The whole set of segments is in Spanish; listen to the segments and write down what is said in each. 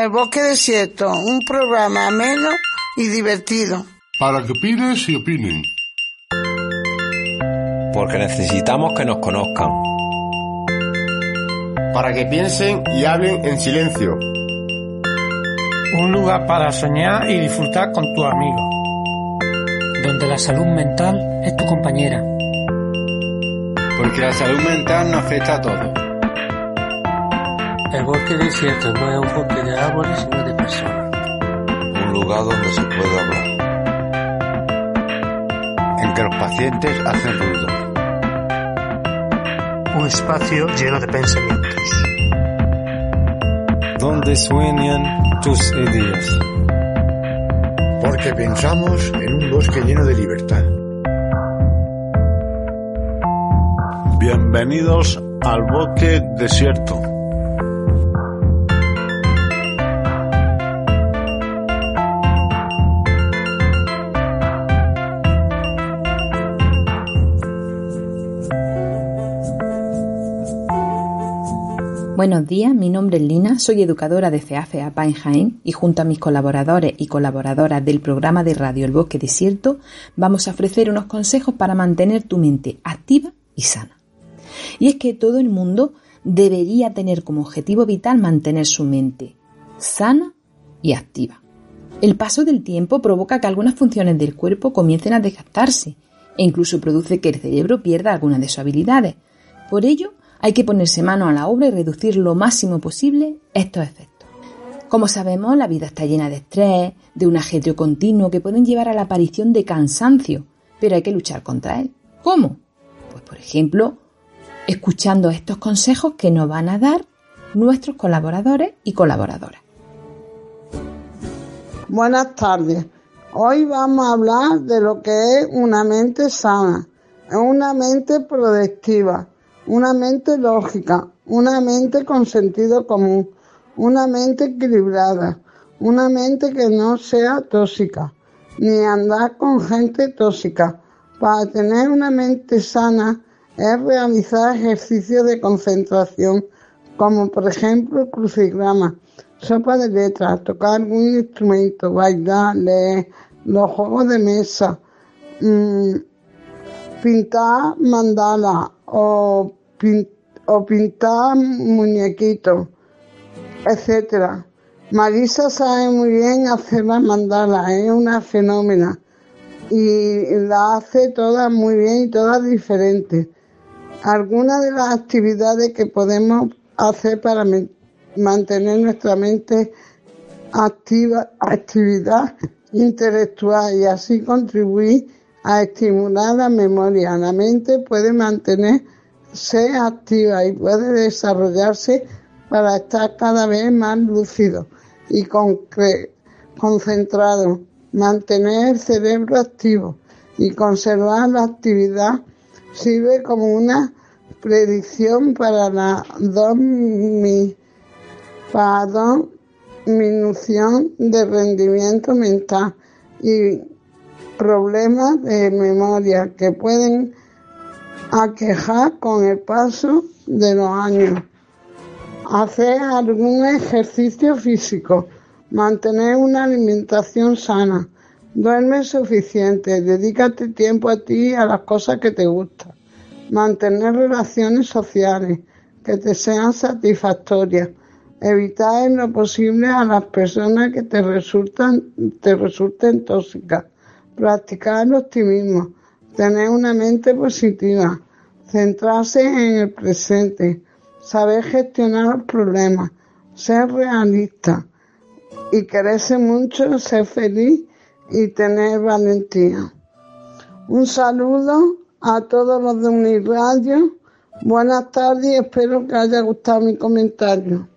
El Bosque Desierto, un programa ameno y divertido. Para que opines y opinen. Porque necesitamos que nos conozcan. Para que piensen y hablen en silencio. Un lugar para soñar y disfrutar con tus amigos. Donde la salud mental es tu compañera. Porque la salud mental nos afecta a todos. El bosque desierto no es un bosque de árboles, sino de personas. Un lugar donde se puede hablar. En que los pacientes hacen ruido. Un espacio lleno de pensamientos. Donde sueñan tus ideas. Porque pensamos en un bosque lleno de libertad. Bienvenidos al bosque desierto. Buenos días, mi nombre es Lina, soy educadora de FEAFEA en Jaén y junto a mis colaboradores y colaboradoras del programa de radio El Bosque Desierto vamos a ofrecer unos consejos para mantener tu mente activa y sana. Y es que todo el mundo debería tener como objetivo vital mantener su mente sana y activa. El paso del tiempo provoca que algunas funciones del cuerpo comiencen a desgastarse e incluso produce que el cerebro pierda algunas de sus habilidades. Por ello, hay que ponerse mano a la obra y reducir lo máximo posible estos efectos. Como sabemos, la vida está llena de estrés, de un ajetreo continuo que pueden llevar a la aparición de cansancio, pero hay que luchar contra él. ¿Cómo? Pues por ejemplo, escuchando estos consejos que nos van a dar nuestros colaboradores y colaboradoras. Buenas tardes. Hoy vamos a hablar de lo que es una mente sana, una mente productiva, una mente lógica, una mente con sentido común, una mente equilibrada, una mente que no sea tóxica, ni andar con gente tóxica. Para tener una mente sana es realizar ejercicios de concentración, como por ejemplo crucigrama, sopa de letras, tocar algún instrumento, bailar, leer, los juegos de mesa, mmm, pintar mandala o o pintar muñequitos, etcétera. Marisa sabe muy bien hacer las mandalas, es una fenómena y la hace todas muy bien y todas diferentes. Algunas de las actividades que podemos hacer para mantener nuestra mente activa, actividad intelectual y así contribuir a estimular la memoria. La mente puede mantener se activa y puede desarrollarse para estar cada vez más lúcido y concentrado, mantener el cerebro activo y conservar la actividad sirve como una predicción para la disminución de rendimiento mental y problemas de memoria que pueden a quejar con el paso de los años. Hacer algún ejercicio físico, mantener una alimentación sana, duerme suficiente, dedícate tiempo a ti y a las cosas que te gustan, mantener relaciones sociales que te sean satisfactorias, evitar en lo posible a las personas que te resultan te resulten tóxicas, practicar el optimismo, tener una mente positiva, centrarse en el presente, saber gestionar los problemas, ser realista y quererse mucho, ser feliz y tener valentía. Un saludo a todos los de Uniradio, Buenas tardes y espero que haya gustado mi comentario.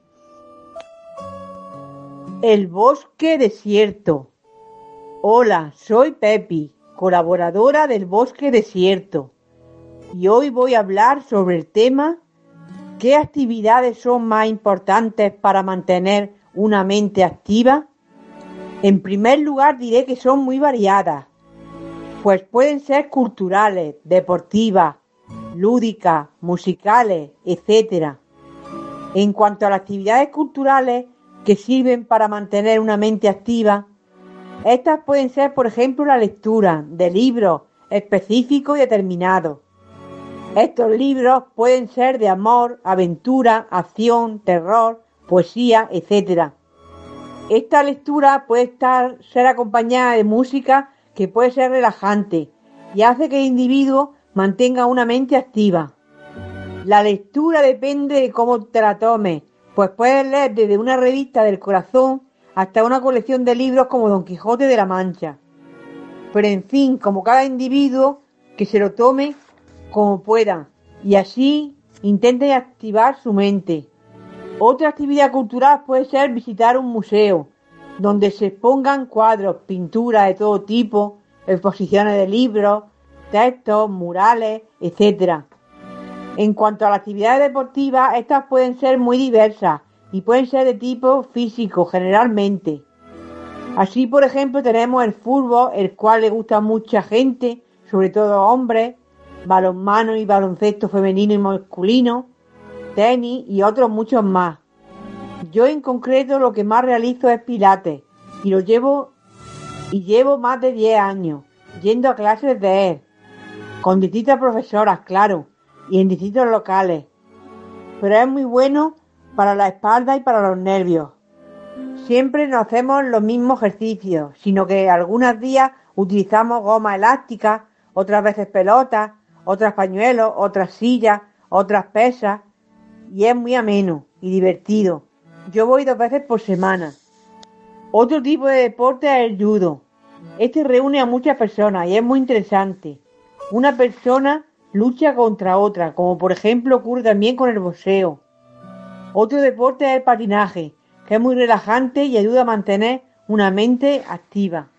El bosque desierto. Hola, soy Pepi, colaboradora del bosque desierto. Y hoy voy a hablar sobre el tema ¿Qué actividades son más importantes para mantener una mente activa? En primer lugar diré que son muy variadas, pues pueden ser culturales, deportivas, lúdicas, musicales, etc. En cuanto a las actividades culturales que sirven para mantener una mente activa, estas pueden ser, por ejemplo, la lectura de libros específicos y determinados. Estos libros pueden ser de amor, aventura, acción, terror, poesía, etc. Esta lectura puede estar, ser acompañada de música que puede ser relajante y hace que el individuo mantenga una mente activa. La lectura depende de cómo te la tomes, pues puedes leer desde una revista del corazón hasta una colección de libros como Don Quijote de la Mancha. Pero en fin, como cada individuo, que se lo tome como pueda y así intente activar su mente. Otra actividad cultural puede ser visitar un museo, donde se expongan cuadros, pinturas de todo tipo, exposiciones de libros, textos, murales, etc. En cuanto a las actividades deportivas, estas pueden ser muy diversas y pueden ser de tipo físico generalmente. Así, por ejemplo, tenemos el fútbol, el cual le gusta a mucha gente, sobre todo hombres, balonmano y baloncesto femenino y masculino, tenis y otros muchos más. Yo en concreto lo que más realizo es pilates y lo llevo y llevo más de 10 años yendo a clases de él, con distintas profesoras, claro, y en distintos locales. Pero es muy bueno para la espalda y para los nervios. Siempre no hacemos los mismos ejercicios, sino que algunos días utilizamos goma elástica, otras veces pelotas, otras pañuelos, otras sillas, otras pesas, y es muy ameno y divertido. Yo voy dos veces por semana. Otro tipo de deporte es el judo. Este reúne a muchas personas y es muy interesante. Una persona lucha contra otra, como por ejemplo ocurre también con el boxeo. Otro deporte es el patinaje, que es muy relajante y ayuda a mantener una mente activa.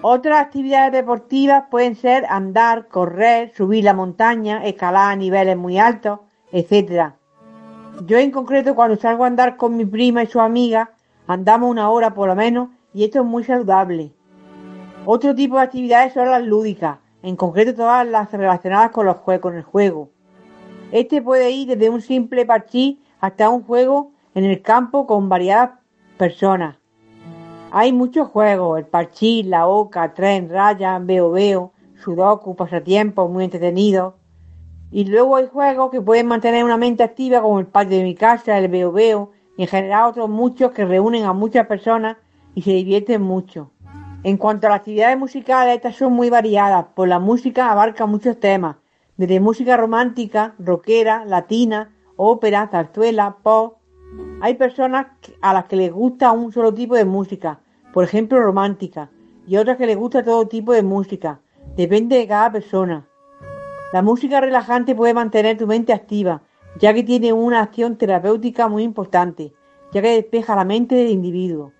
Otras actividades deportivas pueden ser andar, correr, subir la montaña, escalar a niveles muy altos, etc. Yo en concreto cuando salgo a andar con mi prima y su amiga, andamos una hora por lo menos y esto es muy saludable. Otro tipo de actividades son las lúdicas, en concreto todas las relacionadas con los el juego. Este puede ir desde un simple parchís hasta un juego en el campo con variadas personas. Hay muchos juegos, el parchís, la oca, tren, raya, veo veo, sudoku, pasatiempos muy entretenidos. Y luego hay juegos que pueden mantener una mente activa como el patio de mi casa, el veo y en general otros muchos que reúnen a muchas personas y se divierten mucho. En cuanto a las actividades musicales, estas son muy variadas, pues la música abarca muchos temas, desde música romántica, rockera, latina, ópera, zarzuela, pop. Hay personas a las que les gusta un solo tipo de música, por ejemplo romántica, y otras que les gusta todo tipo de música. Depende de cada persona. La música relajante puede mantener tu mente activa, ya que tiene una acción terapéutica muy importante, ya que despeja la mente del individuo.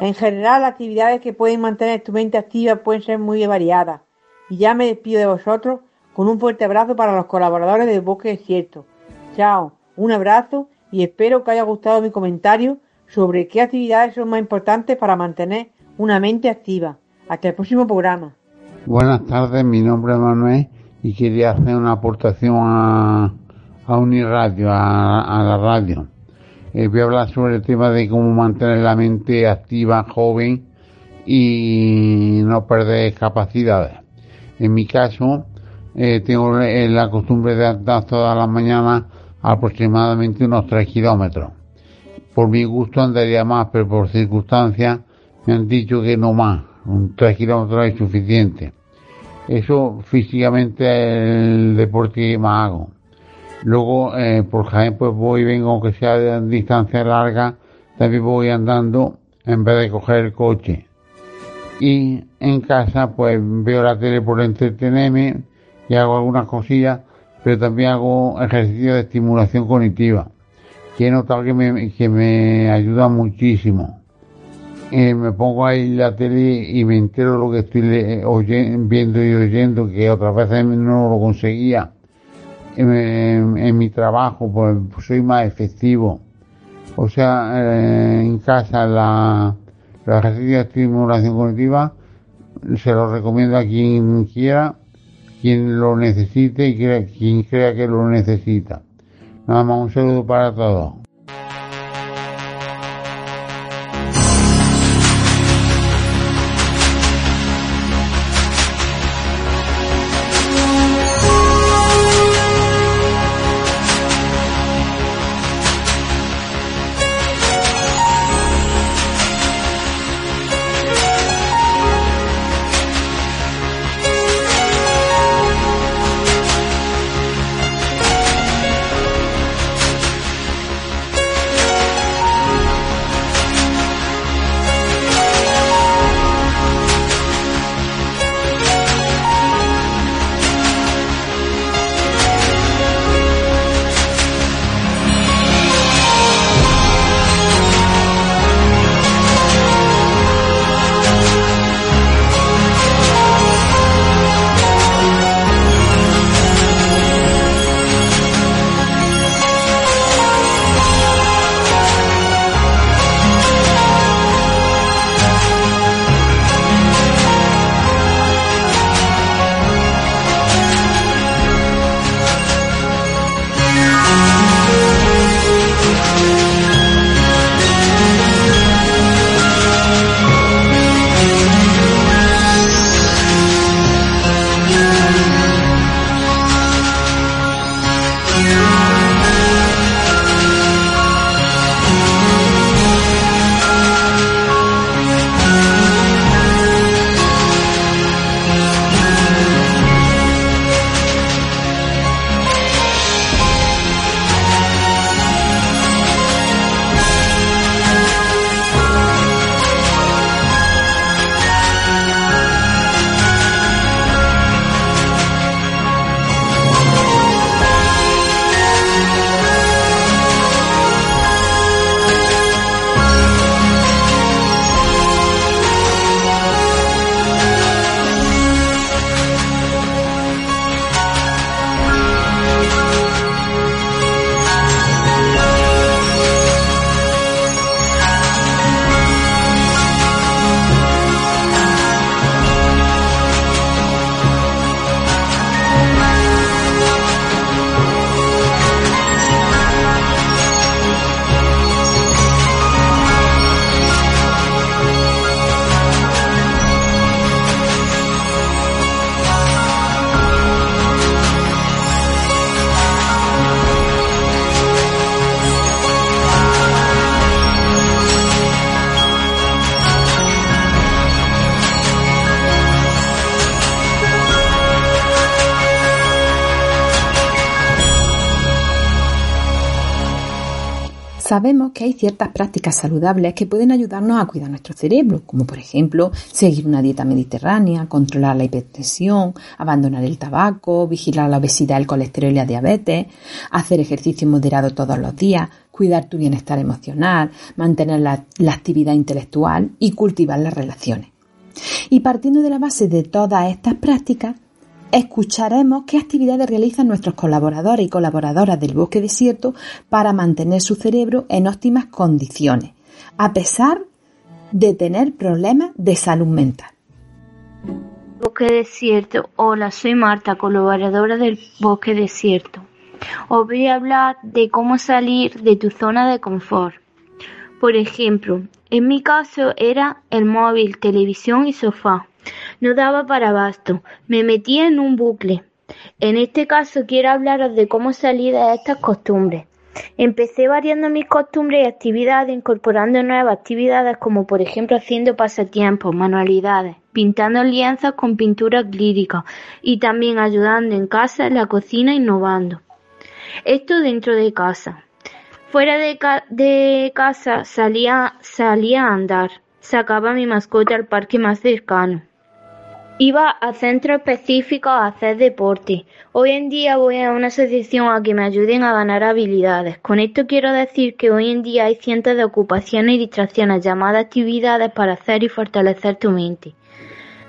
En general, las actividades que pueden mantener tu mente activa pueden ser muy variadas. Y ya me despido de vosotros con un fuerte abrazo para los colaboradores del Bosque Desierto. Chao, un abrazo y espero que haya gustado mi comentario sobre qué actividades son más importantes para mantener una mente activa. Hasta el próximo programa. Buenas tardes, mi nombre es Manuel y quería hacer una aportación a, a Uniradio, a, la radio. Eh, voy a hablar sobre el tema de cómo mantener la mente activa, joven y no perder capacidades. En mi caso, eh, tengo la costumbre de andar todas las mañanas aproximadamente unos 3 kilómetros. Por mi gusto andaría más, pero por circunstancias me han dicho que no más. Un 3 kilómetros es suficiente. Eso físicamente es el deporte que más hago. Luego, eh, por ejemplo, pues voy y vengo, aunque sea de distancia larga, también voy andando en vez de coger el coche. Y en casa, pues veo la tele por entretenerme y hago algunas cosillas pero también hago ejercicio de estimulación cognitiva, que he notado que me, que me ayuda muchísimo. Eh, me pongo ahí la tele y me entero lo que estoy viendo y oyendo, que otras veces no lo conseguía. En, mi trabajo, pues soy más efectivo. O sea, eh, en casa la, la ejercicio de estimulación cognitiva se lo recomiendo a quien quiera, quien lo necesite y quien crea que lo necesita. Nada más un saludo para todos. Hay ciertas prácticas saludables que pueden ayudarnos a cuidar nuestro cerebro, como por ejemplo seguir una dieta mediterránea, controlar la hipertensión, abandonar el tabaco, vigilar la obesidad, el colesterol y la diabetes, hacer ejercicio moderado todos los días, cuidar tu bienestar emocional, mantener la, la actividad intelectual y cultivar las relaciones. Y partiendo de la base de todas estas prácticas, escucharemos qué actividades realizan nuestros colaboradores y colaboradoras del bosque desierto para mantener su cerebro en óptimas condiciones, a pesar de tener problemas de salud mental. Bosque Desierto. Hola, soy Marta, colaboradora del Bosque Desierto. Os voy a hablar de cómo salir de tu zona de confort. Por ejemplo, en mi caso era el móvil, televisión y sofá. No daba para abasto, me metía en un bucle. En este caso quiero hablaros de cómo salir de estas costumbres. Empecé variando mis costumbres y actividades, incorporando nuevas actividades como por ejemplo haciendo pasatiempos, manualidades, pintando lienzos con pintura acrílica y también ayudando en casa, en la cocina, innovando. Esto dentro de casa. Fuera de, de casa salía, salía a andar, sacaba a mi mascota al parque más cercano. Iba a centros específicos a hacer deporte. Hoy en día voy a una asociación a que me ayuden a ganar habilidades. Con esto quiero decir que hoy en día hay cientos de ocupaciones y distracciones llamadas actividades para hacer y fortalecer tu mente.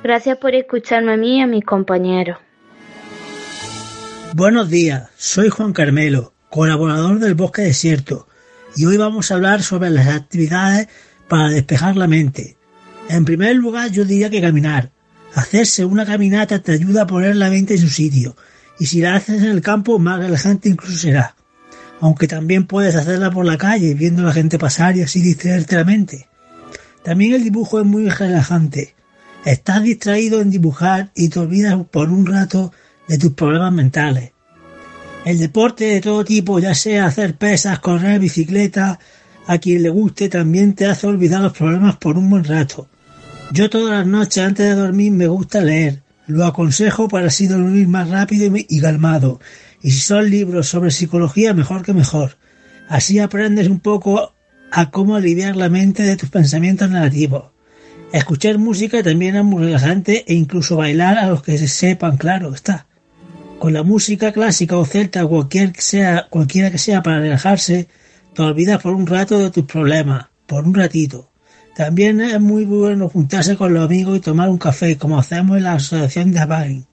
Gracias por escucharme a mí y a mis compañeros. Buenos días, soy Juan Carmelo, colaborador del Bosque Desierto, y hoy vamos a hablar sobre las actividades para despejar la mente. En primer lugar, yo diría que caminar. Hacerse una caminata te ayuda a poner la mente en su sitio, y si la haces en el campo, más relajante incluso será. Aunque también puedes hacerla por la calle, viendo a la gente pasar y así distraerte la mente. También el dibujo es muy relajante. Estás distraído en dibujar y te olvidas por un rato de tus problemas mentales. El deporte de todo tipo, ya sea hacer pesas, correr, bicicleta, a quien le guste también te hace olvidar los problemas por un buen rato. Yo todas las noches antes de dormir me gusta leer. Lo aconsejo para así dormir más rápido y calmado. Y si son libros sobre psicología, mejor que mejor. Así aprendes un poco a cómo aliviar la mente de tus pensamientos negativos. Escuchar música también es muy relajante e incluso bailar a los que se sepan, claro está. Con la música clásica o celta, cualquier sea, cualquiera que sea para relajarse, te olvidas por un rato de tus problemas, por un ratito. También es muy bueno juntarse con los amigos y tomar un café, como hacemos en la asociación de Abain.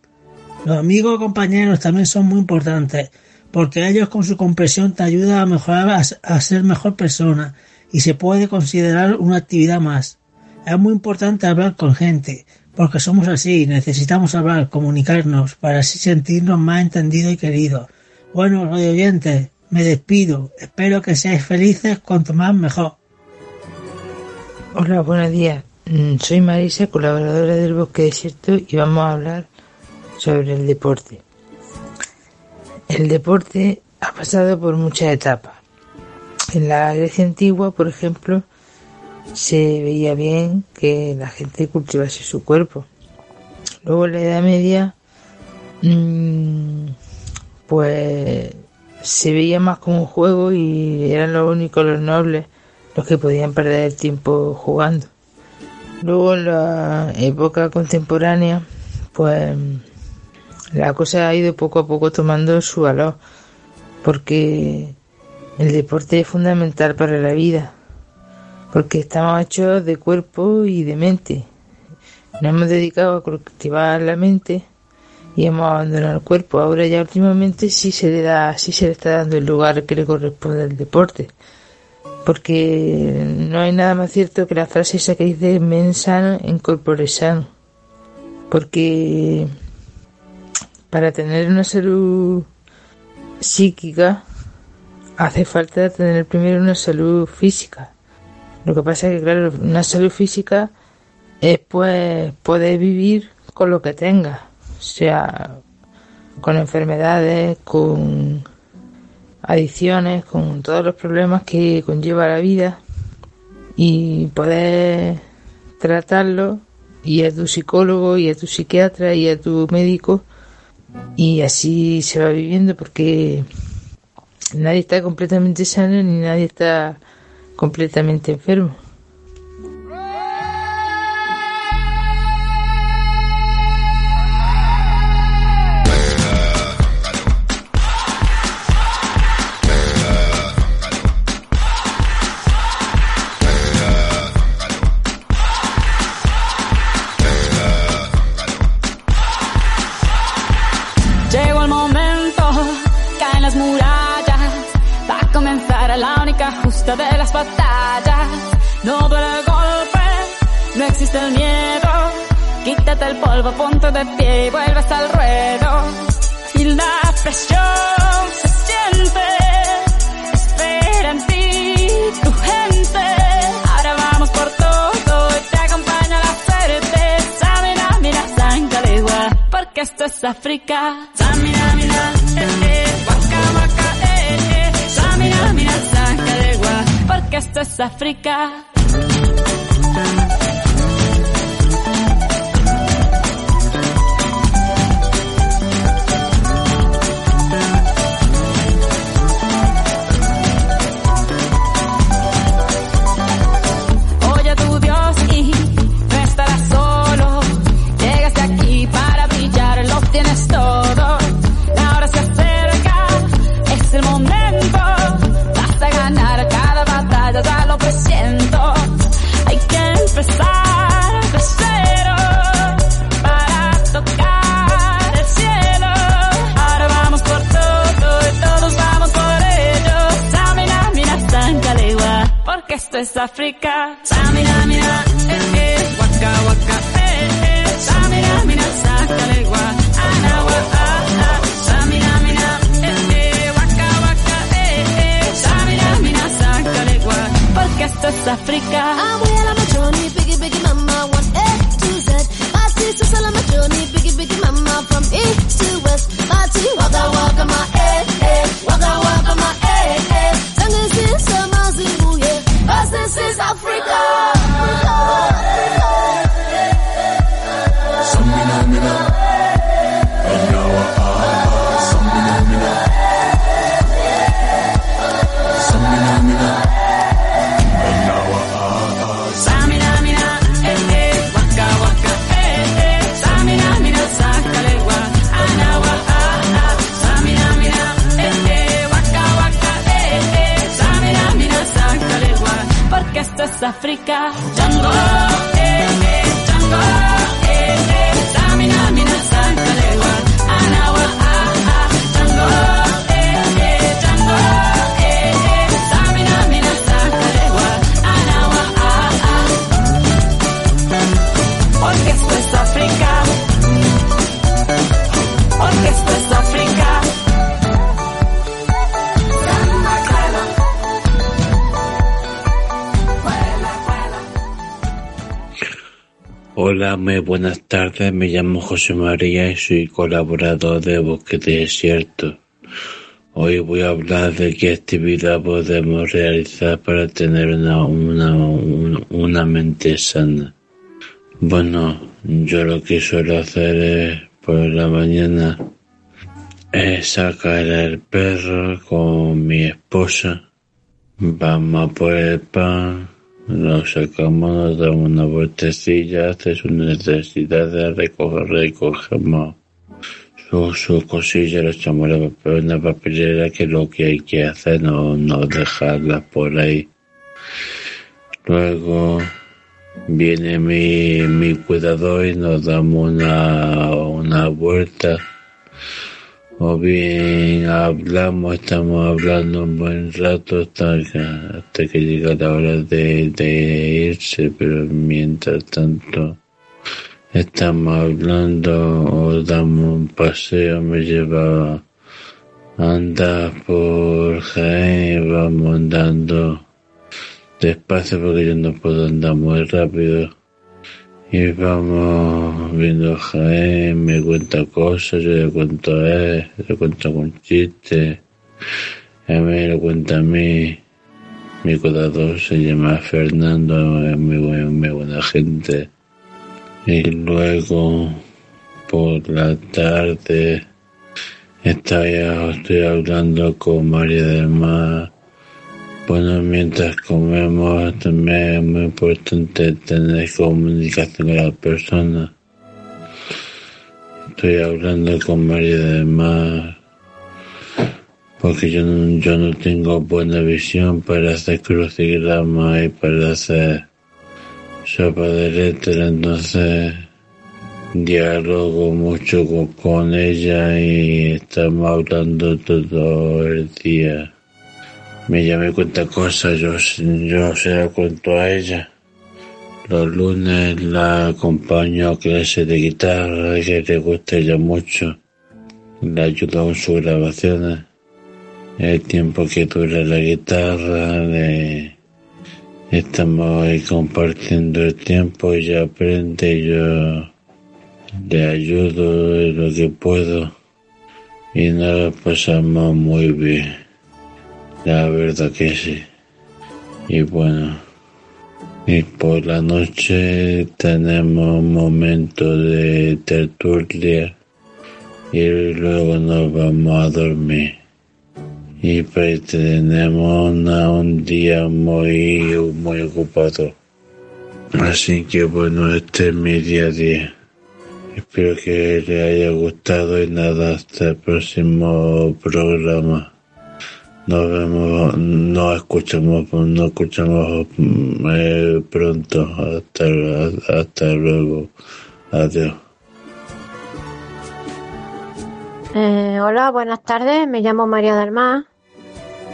Los amigos o compañeros también son muy importantes, porque ellos con su comprensión te ayudan a mejorar, a ser mejor persona, y se puede considerar una actividad más. Es muy importante hablar con gente, porque somos así, necesitamos hablar, comunicarnos, para así sentirnos más entendidos y queridos. Bueno, radio oyentes, me despido, espero que seáis felices cuanto más mejor. Hola, buenos días. Mm, soy Marisa, colaboradora del Bosque Desierto y vamos a hablar sobre el deporte. El deporte ha pasado por muchas etapas. En la Grecia antigua, por ejemplo, se veía bien que la gente cultivase su cuerpo. Luego en la Edad Media, mm, pues se veía más como un juego y eran los únicos los nobles los que podían perder el tiempo jugando. Luego en la época contemporánea, pues la cosa ha ido poco a poco tomando su valor, porque el deporte es fundamental para la vida, porque estamos hechos de cuerpo y de mente. Nos hemos dedicado a cultivar la mente y hemos abandonado el cuerpo. Ahora ya últimamente sí se le da, sí se le está dando el lugar que le corresponde al deporte porque no hay nada más cierto que la frase esa que dice men sano en corpore sano, porque para tener una salud psíquica hace falta tener primero una salud física. Lo que pasa es que, claro, una salud física es pues poder vivir con lo que tenga, sea con enfermedades, con adicciones, con todos los problemas que conlleva la vida y poder tratarlo y a tu psicólogo y a tu psiquiatra y a tu médico y así se va viviendo porque nadie está completamente sano ni nadie está completamente enfermo. Esto es África. Samina, mira, eh, eh, waka, waka, eh, eh. Samina, mira, sangre porque esto es África. Esto es África. Samina, mira, eh, eh, waka, waka, eh, eh. Samina, mira, Sankalegua, anawa, ah, ah. Samina, mira, eh, eh, waka, waka, eh, eh. Samina, mira, Sankalegua, porque esto es África. África. Django, Hola, muy buenas tardes. Me llamo José María y soy colaborador de Bosque Desierto. Hoy voy a hablar de qué actividad podemos realizar para tener una, una, una, mente sana. Bueno, yo lo que suelo hacer por la mañana es sacar el perro con mi esposa. Vamos a por el pan, lo sacamos, nos damos una vueltecilla, hace sus necesidades, recoger, recogemos sus su cosillas, lo echamos la papel- en la papelera, que lo que hay que hacer, no, no dejarlas por ahí. Luego viene mi, mi cuidador y nos damos una, una vuelta. O bien hablamos, estamos hablando un buen rato hasta hasta que llega la hora de, irse, pero mientras tanto estamos hablando o damos un paseo, me lleva a andar por Jaén, vamos andando despacio porque yo no puedo andar muy rápido. Y vamos viendo Jaén, me cuenta cosas, yo le cuento a él, le cuento con chistes, él me lo cuenta a mí. Mi cuidador se llama Fernando, es muy, buen- muy buena gente. Y luego, por la tarde, estoy hablando con María del Mar. Bueno, mientras comemos también es muy importante tener comunicación con las personas. Estoy hablando con María del Mar porque yo no, yo no tengo buena visión para hacer crucigramas y para hacer sopa de letra, entonces dialogo mucho con ella y estamos hablando todo el día. Me cuenta cosas, yo, yo se la cuento a ella. Los lunes la acompaño a clase de guitarra, que le gusta ella mucho. Le ayudo con sus grabaciones. El tiempo que dura la guitarra, le- estamos ahí compartiendo el tiempo, ella aprende, yo le ayudo en lo que puedo y nos lo pasamos muy bien. La verdad que sí. Y bueno, y por la noche tenemos un momento de tertulia y luego nos vamos a dormir. Y pues tenemos una- un día muy, muy ocupado. Así que bueno, este es mi día a día. Espero que les haya gustado y nada, hasta el próximo programa. Nos vemos, nos escuchamos, nos escuchamos eh, pronto. Hasta, hasta luego. Adiós. Eh, hola, buenas tardes. Me llamo María del Mar.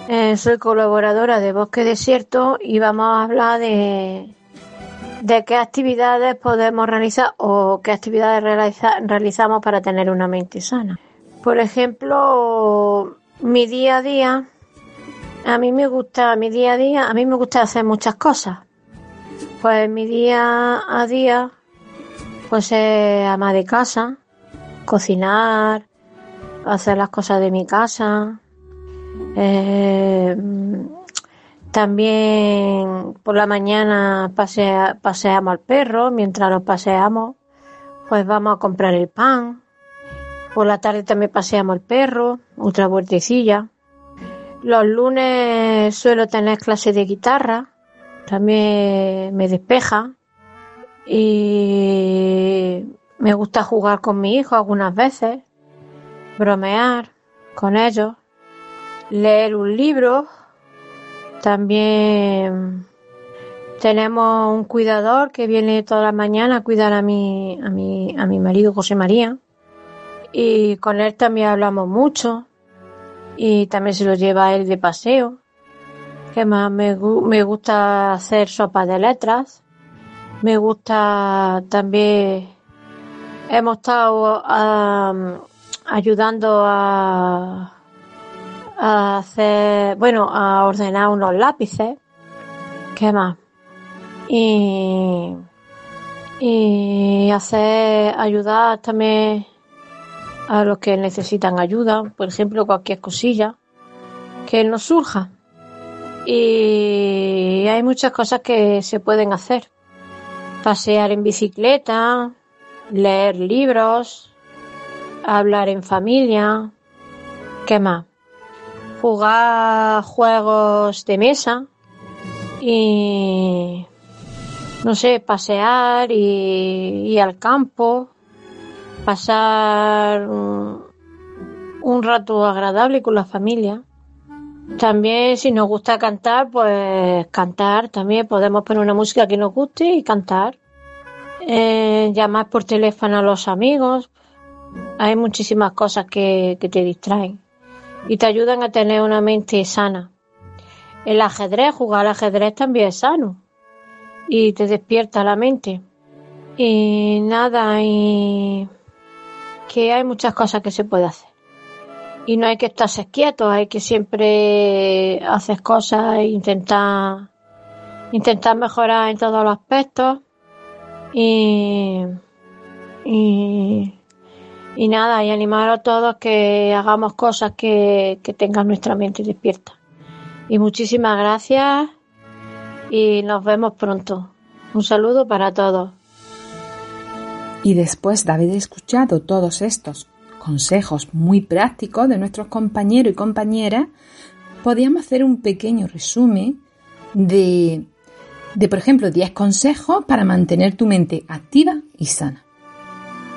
Eh, soy colaboradora de Bosque Desierto y vamos a hablar de, de qué actividades podemos realizar o qué actividades realiza- realizamos para tener una mente sana. Por ejemplo, mi día a día, a mí me gusta, mi día a día, a mí me gusta hacer muchas cosas. Pues mi día a día, pues es ama de casa, cocinar, hacer las cosas de mi casa. eh, también por la mañana pasea- paseamos al perro, mientras nos paseamos, pues vamos a comprar el pan. Por la tarde también paseamos al perro, otra vueltecilla. Los lunes suelo tener clase de guitarra, también me despeja. Y me gusta jugar con mi hijo algunas veces, bromear con ellos, leer un libro. También tenemos un cuidador que viene todas las mañanas a cuidar a mi, a mi, a mi marido José María. Y con él también hablamos mucho. Y también se lo lleva él de paseo. ¿Qué más? Me, me gusta hacer sopa de letras. Me gusta también. Hemos estado ayudando a, a hacer, bueno, a ordenar unos lápices. ¿Qué más? Y, y hacer, ayudar también a los que necesitan ayuda, por ejemplo, cualquier cosilla que nos surja. Y hay muchas cosas que se pueden hacer. Pasear en bicicleta, leer libros, hablar en familia, ¿qué más? Jugar juegos de mesa y no sé, pasear y ir al campo, pasar un, rato agradable con la familia. También si nos gusta cantar, pues cantar también podemos poner una música que nos guste y cantar. Eh, llamar por teléfono a los amigos. Hay muchísimas cosas que, que te distraen y te ayudan a tener una mente sana. El ajedrez, jugar al ajedrez también es sano y te despierta la mente. Y nada, y que hay muchas cosas que se puede hacer. Y no hay que estarse quietos, hay que siempre hacer cosas e intentar, intentar mejorar en todos los aspectos. Y, y, y nada, y animar a todos que hagamos cosas que, que tengan nuestra mente despierta. Y muchísimas gracias y nos vemos pronto. Un saludo para todos. Y después de haber escuchado todos estos consejos muy prácticos de nuestros compañeros y compañeras, podíamos hacer un pequeño resumen de, de, por ejemplo, 10 consejos para mantener tu mente activa y sana.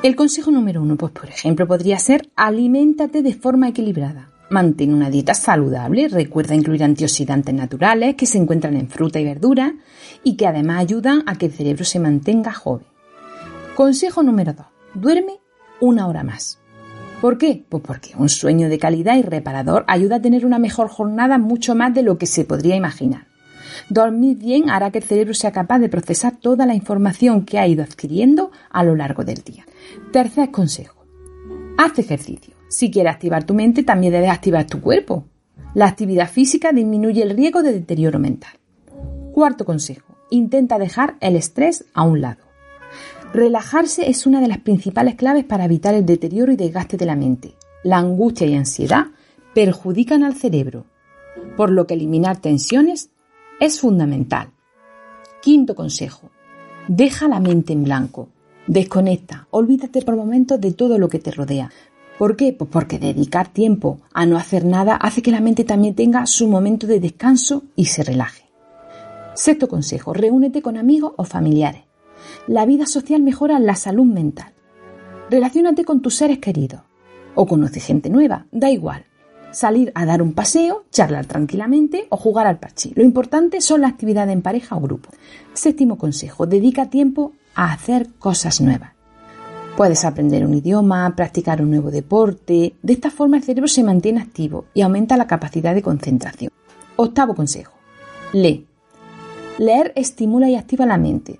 El consejo número uno, pues por ejemplo, podría ser aliméntate de forma equilibrada. Mantén una dieta saludable, recuerda incluir antioxidantes naturales que se encuentran en fruta y verdura y que además ayudan a que el cerebro se mantenga joven. Consejo número 2. Duerme una hora más. ¿Por qué? Pues porque un sueño de calidad y reparador ayuda a tener una mejor jornada mucho más de lo que se podría imaginar. Dormir bien hará que el cerebro sea capaz de procesar toda la información que ha ido adquiriendo a lo largo del día. Tercer consejo. Haz ejercicio. Si quieres activar tu mente, también debes activar tu cuerpo. La actividad física disminuye el riesgo de deterioro mental. Cuarto consejo. Intenta dejar el estrés a un lado. Relajarse es una de las principales claves para evitar el deterioro y desgaste de la mente. La angustia y ansiedad perjudican al cerebro, por lo que eliminar tensiones es fundamental. Quinto consejo. Deja la mente en blanco. Desconecta, olvídate por momentos de todo lo que te rodea. ¿Por qué? Pues porque dedicar tiempo a no hacer nada hace que la mente también tenga su momento de descanso y se relaje. Sexto consejo. Reúnete con amigos o familiares. La vida social mejora la salud mental. Relaciónate con tus seres queridos o conoce gente nueva, da igual. salir a dar un paseo, charlar tranquilamente o jugar al parche. Lo importante son las actividades en pareja o grupo. Séptimo consejo, dedica tiempo a hacer cosas nuevas. Puedes aprender un idioma, practicar un nuevo deporte. De esta forma el cerebro se mantiene activo y aumenta la capacidad de concentración. Octavo consejo. Lee. Leer estimula y activa la mente,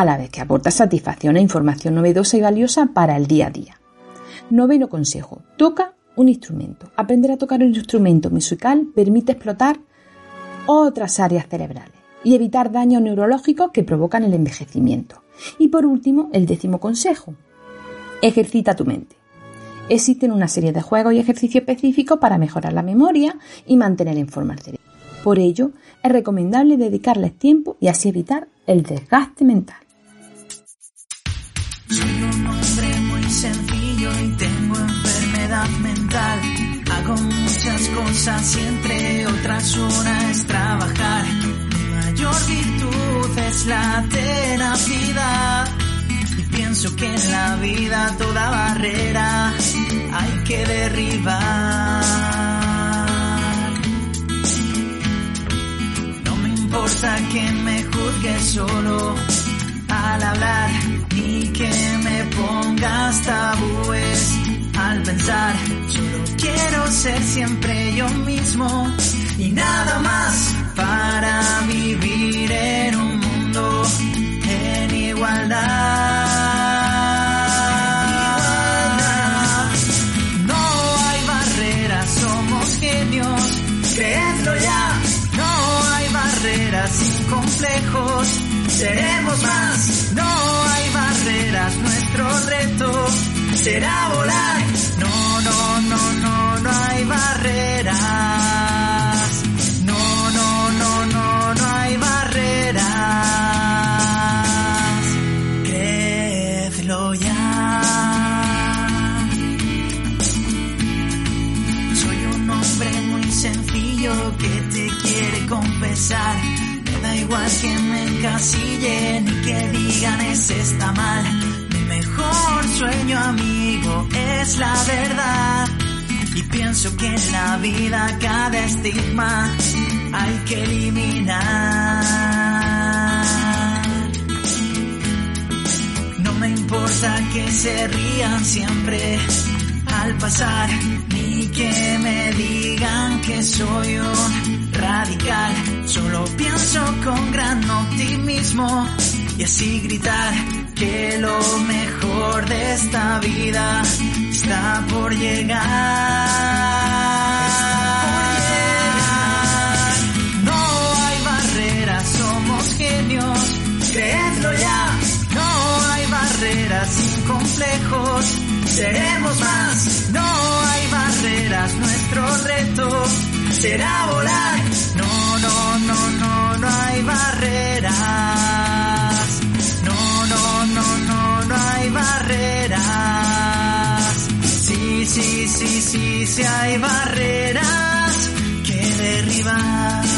a la vez que aporta satisfacción e información novedosa y valiosa para el día a día. Noveno consejo. Toca un instrumento. Aprender a tocar un instrumento musical permite explotar otras áreas cerebrales y evitar daños neurológicos que provocan el envejecimiento. Y por último, el décimo consejo. Ejercita tu mente. Existen una serie de juegos y ejercicios específicos para mejorar la memoria y mantener en forma el cerebro. Por ello, es recomendable dedicarles tiempo y así evitar el desgaste mental. Soy un hombre muy sencillo y tengo enfermedad mental. Hago muchas cosas y entre otras una es trabajar. Mi mayor virtud es la tenacidad. Y pienso que en la vida toda barrera hay que derribar. No me importa que me juzgue solo al hablar ni que me pongas tabúes al pensar. Solo quiero ser siempre yo mismo y nada más para vivir en un mundo en igualdad. No hay barreras, somos genios, creedlo ya. No hay barreras sin complejos, será volar. La vida cada estigma hay que eliminar. No me importa que se rían siempre al pasar, ni que me digan que soy un radical. Solo pienso con gran optimismo y así gritar que lo mejor de esta vida está por llegar. Complejos, seremos más. No hay barreras, nuestro reto será volar. No, no, no, no, no hay barreras. No, no, no, no, no hay barreras. Sí, sí, sí, sí, sí hay barreras que derribar.